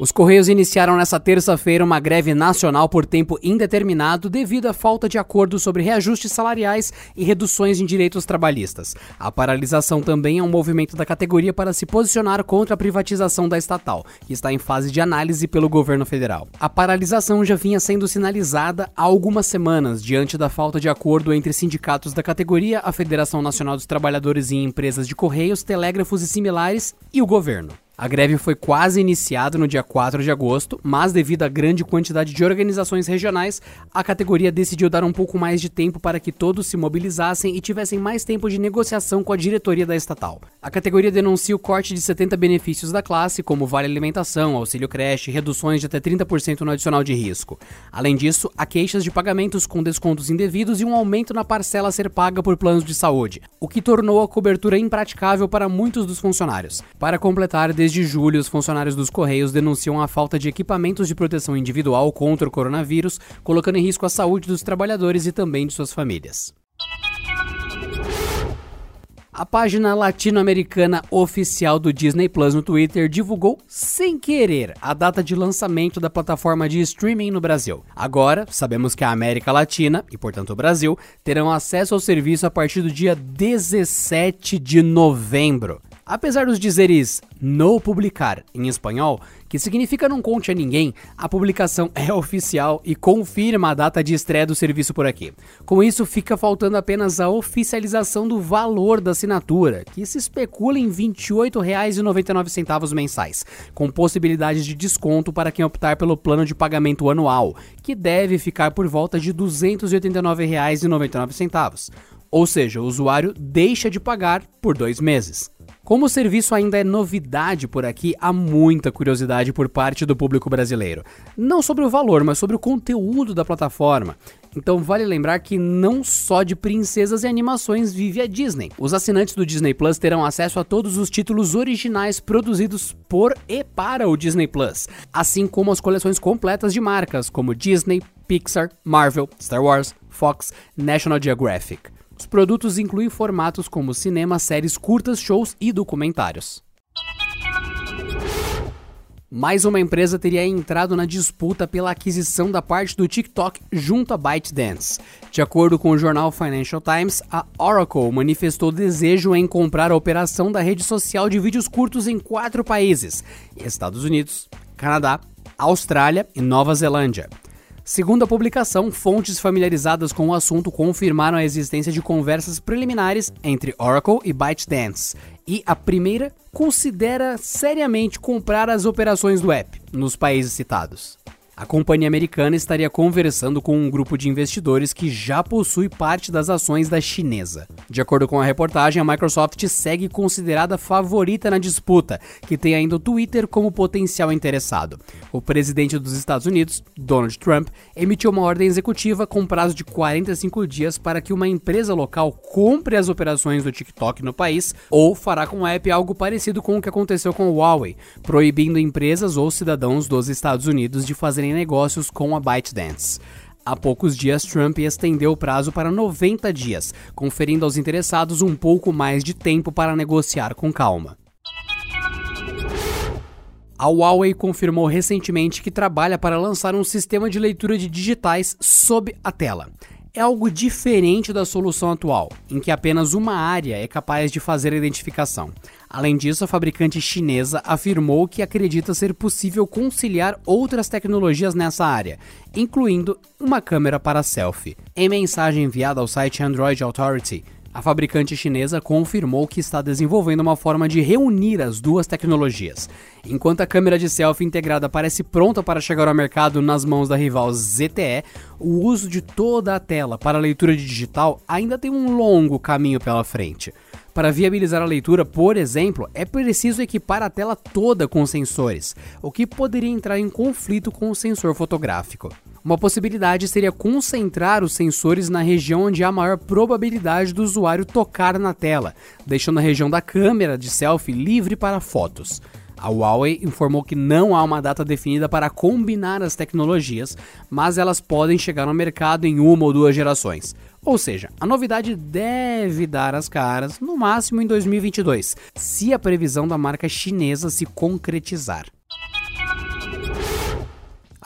Os Correios iniciaram nesta terça-feira uma greve nacional por tempo indeterminado devido à falta de acordo sobre reajustes salariais e reduções em direitos trabalhistas. A paralisação também é um movimento da categoria para se posicionar contra a privatização da estatal, que está em fase de análise pelo governo federal. A paralisação já vinha sendo sinalizada há algumas semanas diante da falta de acordo entre sindicatos da categoria, a Federação Nacional dos Trabalhadores em Empresas de Correios, Telégrafos e similares e o governo. A greve foi quase iniciada no dia 4 de agosto, mas devido à grande quantidade de organizações regionais, a categoria decidiu dar um pouco mais de tempo para que todos se mobilizassem e tivessem mais tempo de negociação com a diretoria da estatal. A categoria denuncia o corte de 70 benefícios da classe, como vale alimentação, auxílio creche, reduções de até 30% no adicional de risco. Além disso, há queixas de pagamentos com descontos indevidos e um aumento na parcela a ser paga por planos de saúde, o que tornou a cobertura impraticável para muitos dos funcionários. Para completar, desde Desde julho, os funcionários dos Correios denunciam a falta de equipamentos de proteção individual contra o coronavírus, colocando em risco a saúde dos trabalhadores e também de suas famílias. A página latino-americana oficial do Disney Plus no Twitter divulgou sem querer a data de lançamento da plataforma de streaming no Brasil. Agora, sabemos que a América Latina, e portanto o Brasil, terão acesso ao serviço a partir do dia 17 de novembro. Apesar dos dizeres no publicar em espanhol, que significa não conte a ninguém, a publicação é oficial e confirma a data de estreia do serviço por aqui. Com isso, fica faltando apenas a oficialização do valor da assinatura, que se especula em R$ 28,99 mensais, com possibilidades de desconto para quem optar pelo plano de pagamento anual, que deve ficar por volta de R$ 289,99. Ou seja, o usuário deixa de pagar por dois meses. Como o serviço ainda é novidade por aqui, há muita curiosidade por parte do público brasileiro. Não sobre o valor, mas sobre o conteúdo da plataforma. Então vale lembrar que não só de princesas e animações vive a Disney. Os assinantes do Disney Plus terão acesso a todos os títulos originais produzidos por e para o Disney Plus, assim como as coleções completas de marcas como Disney, Pixar, Marvel, Star Wars, Fox, National Geographic. Os produtos incluem formatos como cinema, séries curtas, shows e documentários. Mais uma empresa teria entrado na disputa pela aquisição da parte do TikTok junto a ByteDance. De acordo com o jornal Financial Times, a Oracle manifestou desejo em comprar a operação da rede social de vídeos curtos em quatro países: Estados Unidos, Canadá, Austrália e Nova Zelândia. Segundo a publicação, fontes familiarizadas com o assunto confirmaram a existência de conversas preliminares entre Oracle e ByteDance, e a primeira considera seriamente comprar as operações do app nos países citados. A companhia americana estaria conversando com um grupo de investidores que já possui parte das ações da chinesa. De acordo com a reportagem, a Microsoft segue considerada favorita na disputa, que tem ainda o Twitter como potencial interessado. O presidente dos Estados Unidos, Donald Trump, emitiu uma ordem executiva com prazo de 45 dias para que uma empresa local compre as operações do TikTok no país ou fará com o app algo parecido com o que aconteceu com o Huawei, proibindo empresas ou cidadãos dos Estados Unidos de fazerem fazerem negócios com a ByteDance. Há poucos dias, Trump estendeu o prazo para 90 dias, conferindo aos interessados um pouco mais de tempo para negociar com calma. A Huawei confirmou recentemente que trabalha para lançar um sistema de leitura de digitais sob a tela é algo diferente da solução atual, em que apenas uma área é capaz de fazer a identificação. Além disso, a fabricante chinesa afirmou que acredita ser possível conciliar outras tecnologias nessa área, incluindo uma câmera para selfie. Em mensagem enviada ao site Android Authority, a fabricante chinesa confirmou que está desenvolvendo uma forma de reunir as duas tecnologias. Enquanto a câmera de selfie integrada parece pronta para chegar ao mercado nas mãos da rival ZTE, o uso de toda a tela para leitura digital ainda tem um longo caminho pela frente. Para viabilizar a leitura, por exemplo, é preciso equipar a tela toda com sensores, o que poderia entrar em conflito com o sensor fotográfico. Uma possibilidade seria concentrar os sensores na região onde há maior probabilidade do usuário tocar na tela, deixando a região da câmera de selfie livre para fotos. A Huawei informou que não há uma data definida para combinar as tecnologias, mas elas podem chegar no mercado em uma ou duas gerações. Ou seja, a novidade deve dar as caras, no máximo em 2022, se a previsão da marca chinesa se concretizar.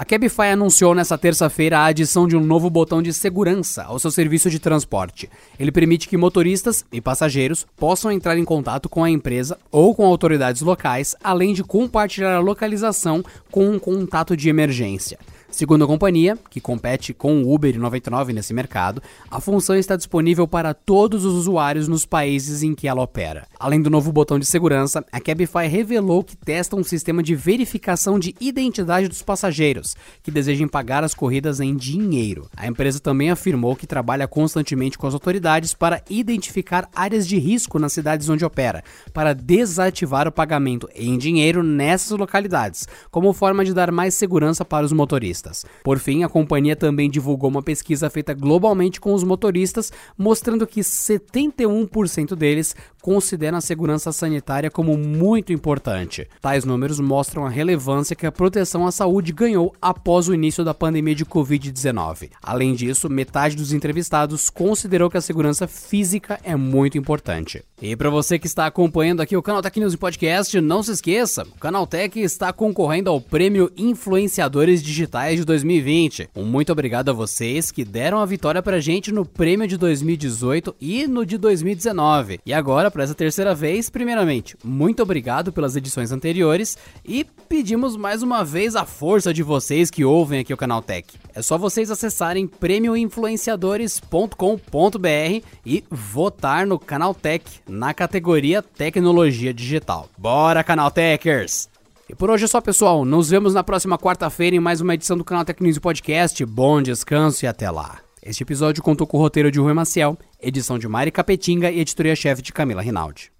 A Cabify anunciou nesta terça-feira a adição de um novo botão de segurança ao seu serviço de transporte. Ele permite que motoristas e passageiros possam entrar em contato com a empresa ou com autoridades locais, além de compartilhar a localização com um contato de emergência. Segundo a companhia, que compete com o Uber e 99 nesse mercado, a função está disponível para todos os usuários nos países em que ela opera. Além do novo botão de segurança, a Cabify revelou que testa um sistema de verificação de identidade dos passageiros que desejem pagar as corridas em dinheiro. A empresa também afirmou que trabalha constantemente com as autoridades para identificar áreas de risco nas cidades onde opera, para desativar o pagamento em dinheiro nessas localidades, como forma de dar mais segurança para os motoristas motoristas. Por fim, a companhia também divulgou uma pesquisa feita globalmente com os motoristas, mostrando que 71% deles consideram a segurança sanitária como muito importante. Tais números mostram a relevância que a proteção à saúde ganhou após o início da pandemia de Covid-19. Além disso, metade dos entrevistados considerou que a segurança física é muito importante. E para você que está acompanhando aqui o Canal Tech News Podcast, não se esqueça, o Canal Tech está concorrendo ao prêmio Influenciadores Digitais de 2020. Um muito obrigado a vocês que deram a vitória pra gente no prêmio de 2018 e no de 2019. E agora, para essa terceira vez, primeiramente, muito obrigado pelas edições anteriores e pedimos mais uma vez a força de vocês que ouvem aqui o Canal Tech. É só vocês acessarem prêmioinfluenciadores.com.br e votar no Canal Tech na categoria Tecnologia Digital. Bora, Canal Techers! E por hoje é só, pessoal. Nos vemos na próxima quarta-feira em mais uma edição do Canal Tech News Podcast. Bom descanso e até lá. Este episódio contou com o roteiro de Rui Maciel, edição de Mari Capetinga e editoria-chefe de Camila Rinaldi.